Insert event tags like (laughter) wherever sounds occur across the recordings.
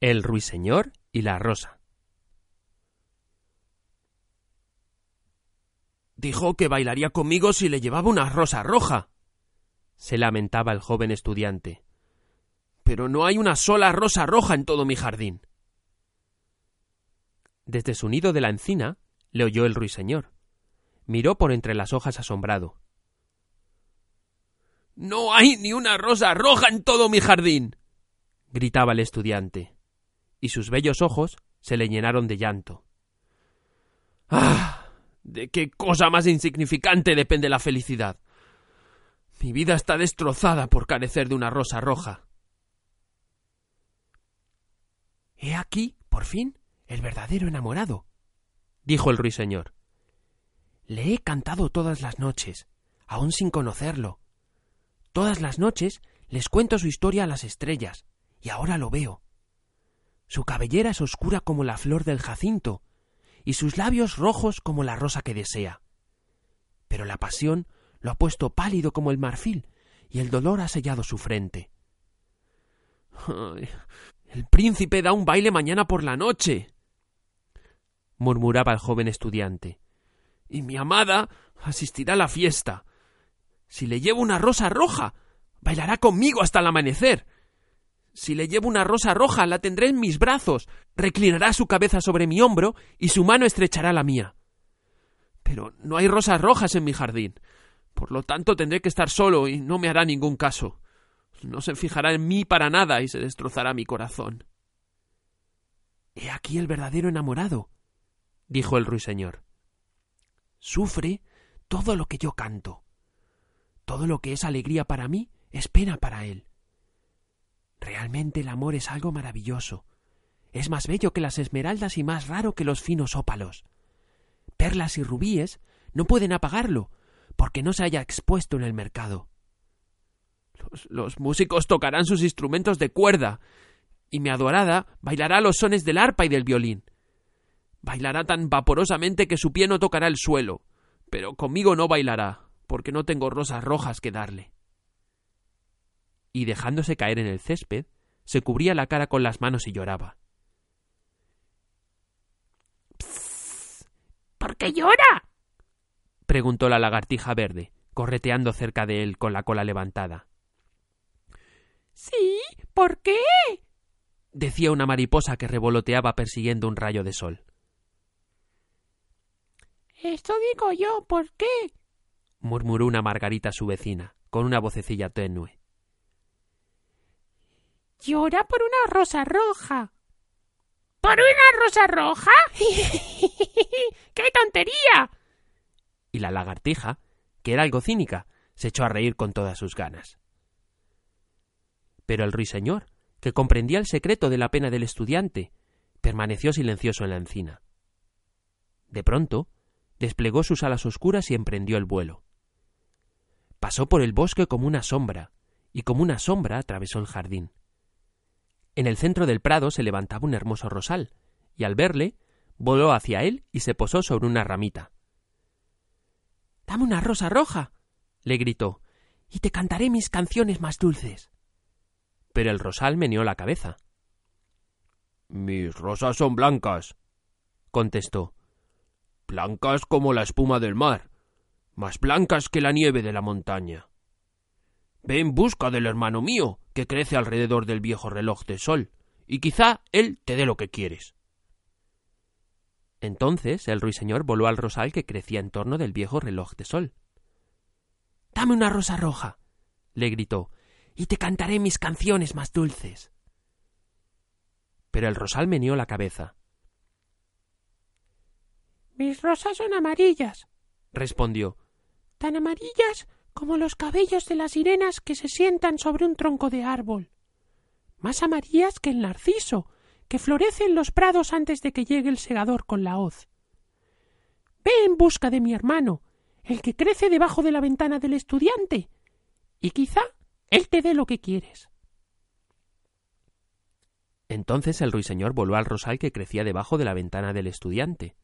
El ruiseñor y la rosa. Dijo que bailaría conmigo si le llevaba una rosa roja. se lamentaba el joven estudiante. Pero no hay una sola rosa roja en todo mi jardín. Desde su nido de la encina le oyó el ruiseñor. Miró por entre las hojas asombrado. No hay ni una rosa roja en todo mi jardín. gritaba el estudiante, y sus bellos ojos se le llenaron de llanto. ¡Ah! ¿De qué cosa más insignificante depende la felicidad? Mi vida está destrozada por carecer de una rosa roja. He aquí, por fin, el verdadero enamorado, dijo el ruiseñor. Le he cantado todas las noches, aun sin conocerlo. Todas las noches les cuento su historia a las estrellas, y ahora lo veo. Su cabellera es oscura como la flor del jacinto, y sus labios rojos como la rosa que desea. Pero la pasión lo ha puesto pálido como el marfil, y el dolor ha sellado su frente. el príncipe da un baile mañana por la noche. murmuraba el joven estudiante. Y mi amada asistirá a la fiesta. Si le llevo una rosa roja, bailará conmigo hasta el amanecer. Si le llevo una rosa roja, la tendré en mis brazos, reclinará su cabeza sobre mi hombro y su mano estrechará la mía. Pero no hay rosas rojas en mi jardín. Por lo tanto tendré que estar solo y no me hará ningún caso. No se fijará en mí para nada y se destrozará mi corazón. He aquí el verdadero enamorado, dijo el ruiseñor. Sufre todo lo que yo canto. Todo lo que es alegría para mí es pena para él. Realmente el amor es algo maravilloso. Es más bello que las esmeraldas y más raro que los finos ópalos. Perlas y rubíes no pueden apagarlo, porque no se haya expuesto en el mercado. Los, músicos tocarán sus instrumentos de cuerda, y mi adorada bailará los sones del arpa y del violín. Bailará tan vaporosamente que su pie no tocará el suelo, pero conmigo no bailará, porque no tengo rosas rojas que darle y dejándose caer en el césped, se cubría la cara con las manos y lloraba. ¿Por qué llora? preguntó la lagartija verde, correteando cerca de él con la cola levantada. Sí, ¿por qué? decía una mariposa que revoloteaba persiguiendo un rayo de sol. Esto digo yo, ¿por qué? murmuró una margarita su vecina, con una vocecilla tenue. Llora por una rosa roja. ¿Por una rosa roja? (laughs) ¡Qué tontería! Y la lagartija, que era algo cínica, se echó a reír con todas sus ganas. Pero el ruiseñor, que comprendía el secreto de la pena del estudiante, permaneció silencioso en la encina. De pronto, desplegó sus alas oscuras y emprendió el vuelo. Pasó por el bosque como una sombra, y como una sombra atravesó el jardín. En el centro del prado se levantaba un hermoso rosal, y al verle, voló hacia él y se posó sobre una ramita. Dame una rosa roja, le gritó, y te cantaré mis canciones más dulces. Pero el rosal meneó la cabeza. Mis rosas son blancas, contestó. Blancas como la espuma del mar, más blancas que la nieve de la montaña. Ve en busca del hermano mío, que crece alrededor del viejo reloj de sol, y quizá él te dé lo que quieres. Entonces el ruiseñor voló al rosal que crecía en torno del viejo reloj de sol. Dame una rosa roja, le gritó, y te cantaré mis canciones más dulces. Pero el rosal meneó la cabeza. Mis rosas son amarillas, respondió. Tan amarillas como los cabellos de las sirenas que se sientan sobre un tronco de árbol, más amarillas que el narciso, que florece en los prados antes de que llegue el segador con la hoz. Ve en busca de mi hermano, el que crece debajo de la ventana del estudiante, y quizá él te dé lo que quieres. Entonces el ruiseñor voló al rosal que crecía debajo de la ventana del estudiante.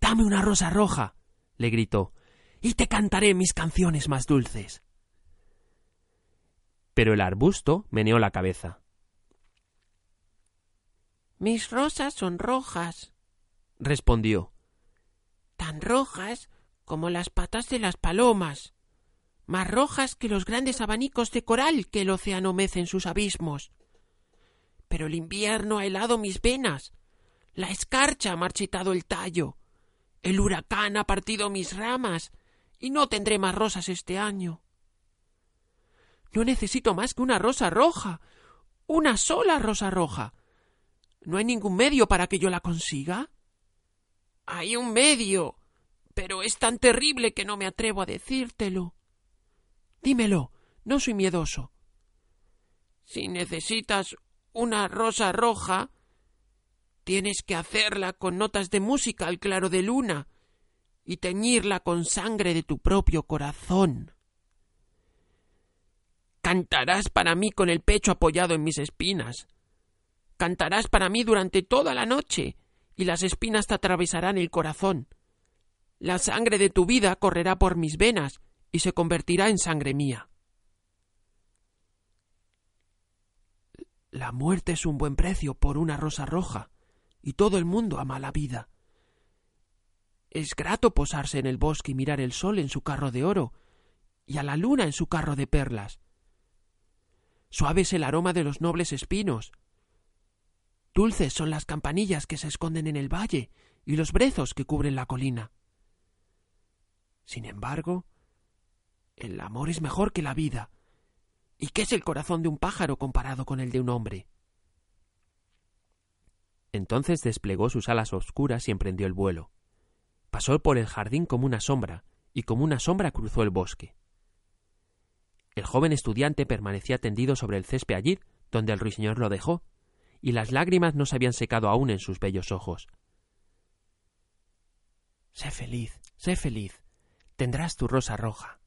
Dame una rosa roja, le gritó, y te cantaré mis canciones más dulces. Pero el arbusto meneó la cabeza. Mis rosas son rojas, respondió. Tan rojas como las patas de las palomas, más rojas que los grandes abanicos de coral que el océano mece en sus abismos. Pero el invierno ha helado mis venas, la escarcha ha marchitado el tallo, el huracán ha partido mis ramas, y no tendré más rosas este año. No necesito más que una rosa roja, una sola rosa roja. ¿No hay ningún medio para que yo la consiga? Hay un medio, pero es tan terrible que no me atrevo a decírtelo. Dímelo, no soy miedoso. Si necesitas una rosa roja, tienes que hacerla con notas de música al claro de luna y teñirla con sangre de tu propio corazón. Cantarás para mí con el pecho apoyado en mis espinas. Cantarás para mí durante toda la noche, y las espinas te atravesarán el corazón. La sangre de tu vida correrá por mis venas y se convertirá en sangre mía. La muerte es un buen precio por una rosa roja, y todo el mundo ama la vida. Es grato posarse en el bosque y mirar el sol en su carro de oro, y a la luna en su carro de perlas. Suave es el aroma de los nobles espinos. Dulces son las campanillas que se esconden en el valle y los brezos que cubren la colina. Sin embargo, el amor es mejor que la vida. ¿Y qué es el corazón de un pájaro comparado con el de un hombre? Entonces desplegó sus alas oscuras y emprendió el vuelo. Pasó por el jardín como una sombra, y como una sombra cruzó el bosque. El joven estudiante permanecía tendido sobre el césped allí donde el ruiseñor lo dejó, y las lágrimas no se habían secado aún en sus bellos ojos. Sé feliz, sé feliz. Tendrás tu rosa roja.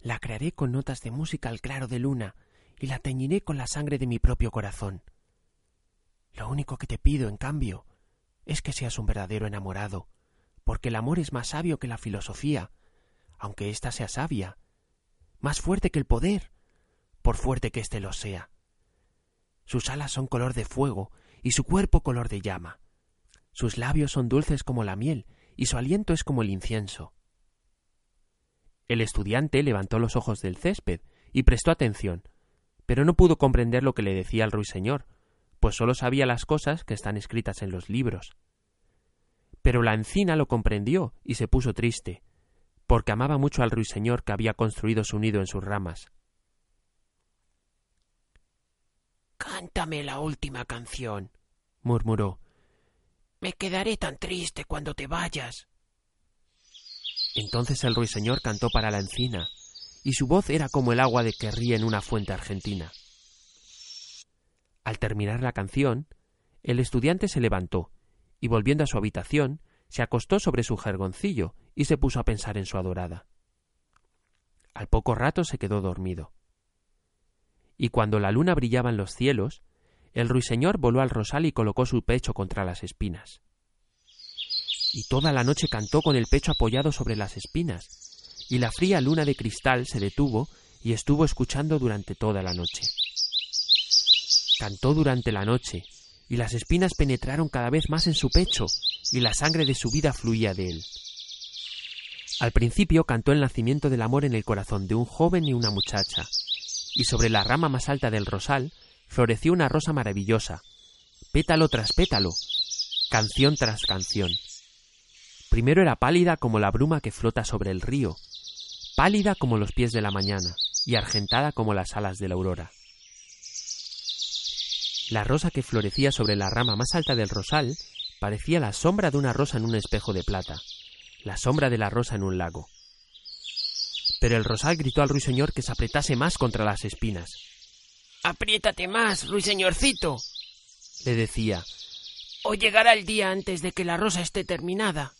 La crearé con notas de música al claro de luna, y la teñiré con la sangre de mi propio corazón. Lo único que te pido, en cambio, es que seas un verdadero enamorado, porque el amor es más sabio que la filosofía, aunque ésta sea sabia, más fuerte que el poder, por fuerte que éste lo sea. Sus alas son color de fuego y su cuerpo color de llama. Sus labios son dulces como la miel y su aliento es como el incienso. El estudiante levantó los ojos del césped y prestó atención, pero no pudo comprender lo que le decía el ruiseñor, pues sólo sabía las cosas que están escritas en los libros. Pero la encina lo comprendió y se puso triste, porque amaba mucho al ruiseñor que había construido su nido en sus ramas. Cántame la última canción, murmuró. Me quedaré tan triste cuando te vayas. Entonces el ruiseñor cantó para la encina, y su voz era como el agua de que ríe en una fuente argentina. Al terminar la canción, el estudiante se levantó y volviendo a su habitación, se acostó sobre su jergoncillo y se puso a pensar en su adorada. Al poco rato se quedó dormido. Y cuando la luna brillaba en los cielos, el ruiseñor voló al rosal y colocó su pecho contra las espinas. Y toda la noche cantó con el pecho apoyado sobre las espinas, y la fría luna de cristal se detuvo y estuvo escuchando durante toda la noche. Cantó durante la noche, y las espinas penetraron cada vez más en su pecho, y la sangre de su vida fluía de él. Al principio cantó el nacimiento del amor en el corazón de un joven y una muchacha, y sobre la rama más alta del rosal floreció una rosa maravillosa, pétalo tras pétalo, canción tras canción. Primero era pálida como la bruma que flota sobre el río, pálida como los pies de la mañana y argentada como las alas de la aurora. La rosa que florecía sobre la rama más alta del rosal parecía la sombra de una rosa en un espejo de plata, la sombra de la rosa en un lago. Pero el rosal gritó al ruiseñor que se apretase más contra las espinas. Apriétate más, ruiseñorcito. le decía, o llegará el día antes de que la rosa esté terminada.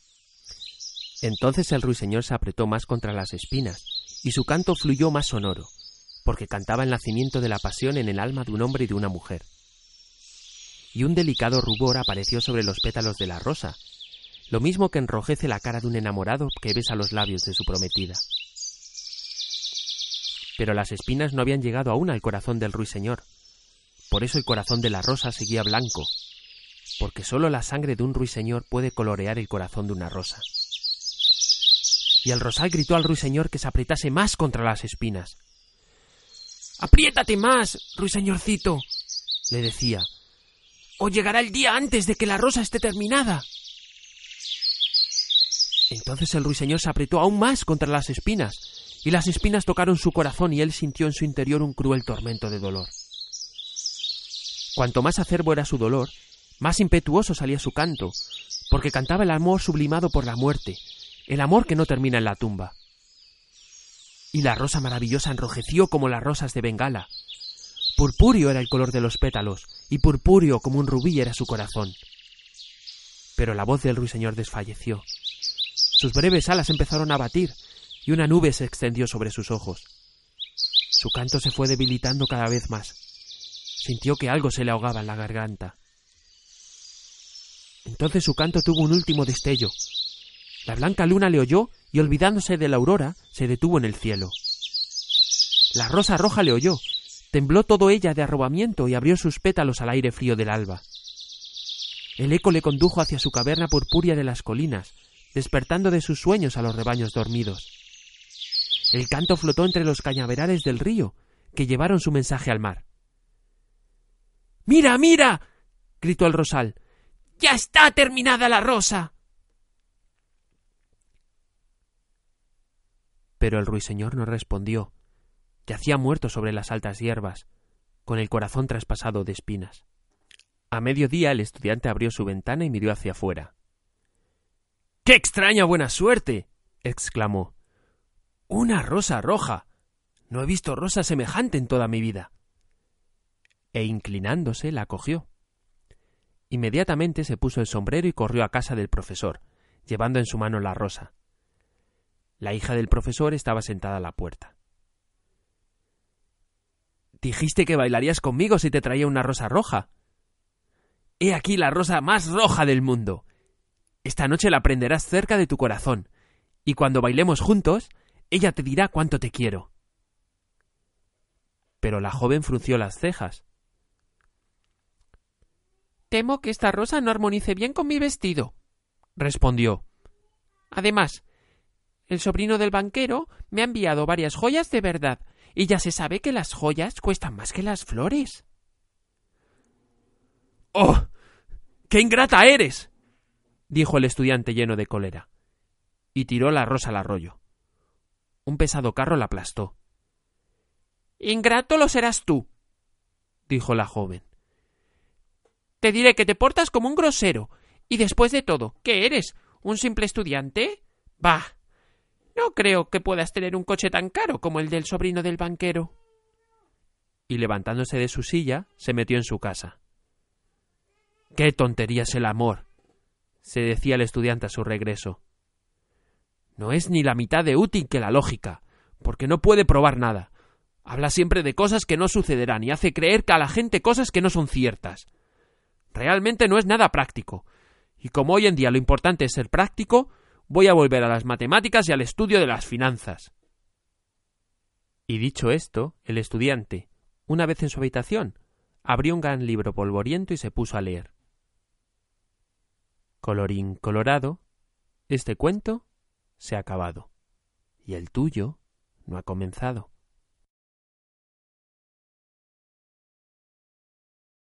Entonces el ruiseñor se apretó más contra las espinas, y su canto fluyó más sonoro, porque cantaba el nacimiento de la pasión en el alma de un hombre y de una mujer. Y un delicado rubor apareció sobre los pétalos de la rosa, lo mismo que enrojece la cara de un enamorado que besa los labios de su prometida. Pero las espinas no habían llegado aún al corazón del ruiseñor. Por eso el corazón de la rosa seguía blanco, porque sólo la sangre de un ruiseñor puede colorear el corazón de una rosa. Y el rosal gritó al ruiseñor que se apretase más contra las espinas. Apriétate más, ruiseñorcito, le decía, o llegará el día antes de que la rosa esté terminada. Entonces el ruiseñor se apretó aún más contra las espinas, y las espinas tocaron su corazón y él sintió en su interior un cruel tormento de dolor. Cuanto más acerbo era su dolor, más impetuoso salía su canto, porque cantaba el amor sublimado por la muerte, el amor que no termina en la tumba. Y la rosa maravillosa enrojeció como las rosas de Bengala. Purpúreo era el color de los pétalos, y purpúreo como un rubí era su corazón. Pero la voz del ruiseñor desfalleció. Sus breves alas empezaron a batir, y una nube se extendió sobre sus ojos. Su canto se fue debilitando cada vez más. Sintió que algo se le ahogaba en la garganta. Entonces su canto tuvo un último destello. La blanca luna le oyó y olvidándose de la aurora, se detuvo en el cielo. La rosa roja le oyó, tembló todo ella de arrobamiento y abrió sus pétalos al aire frío del alba. El eco le condujo hacia su caverna purpúrea de las colinas, despertando de sus sueños a los rebaños dormidos. El canto flotó entre los cañaverales del río, que llevaron su mensaje al mar. ¡Mira, mira! gritó el rosal. ¡Ya está terminada la rosa! Pero el ruiseñor no respondió. Yacía muerto sobre las altas hierbas, con el corazón traspasado de espinas. A mediodía el estudiante abrió su ventana y miró hacia afuera. ¡Qué extraña buena suerte! exclamó. Una rosa roja. No he visto rosa semejante en toda mi vida. E inclinándose la cogió. Inmediatamente se puso el sombrero y corrió a casa del profesor, llevando en su mano la rosa. La hija del profesor estaba sentada a la puerta. Dijiste que bailarías conmigo si te traía una rosa roja. He aquí la rosa más roja del mundo. Esta noche la prenderás cerca de tu corazón, y cuando bailemos juntos, ella te dirá cuánto te quiero. Pero la joven frunció las cejas. Temo que esta rosa no armonice bien con mi vestido, respondió. Además, el sobrino del banquero me ha enviado varias joyas de verdad, y ya se sabe que las joyas cuestan más que las flores. ¡Oh! ¡Qué ingrata eres! dijo el estudiante lleno de cólera, y tiró la rosa al arroyo. Un pesado carro la aplastó. Ingrato lo serás tú, dijo la joven. Te diré que te portas como un grosero, y después de todo, ¿qué eres? ¿Un simple estudiante? Bah. No creo que puedas tener un coche tan caro como el del sobrino del banquero. Y levantándose de su silla, se metió en su casa. ¡Qué tontería es el amor! se decía el estudiante a su regreso. No es ni la mitad de útil que la lógica, porque no puede probar nada. Habla siempre de cosas que no sucederán y hace creer a la gente cosas que no son ciertas. Realmente no es nada práctico. Y como hoy en día lo importante es ser práctico, voy a volver a las matemáticas y al estudio de las finanzas. Y dicho esto, el estudiante, una vez en su habitación, abrió un gran libro polvoriento y se puso a leer. Colorín colorado, este cuento se ha acabado y el tuyo no ha comenzado.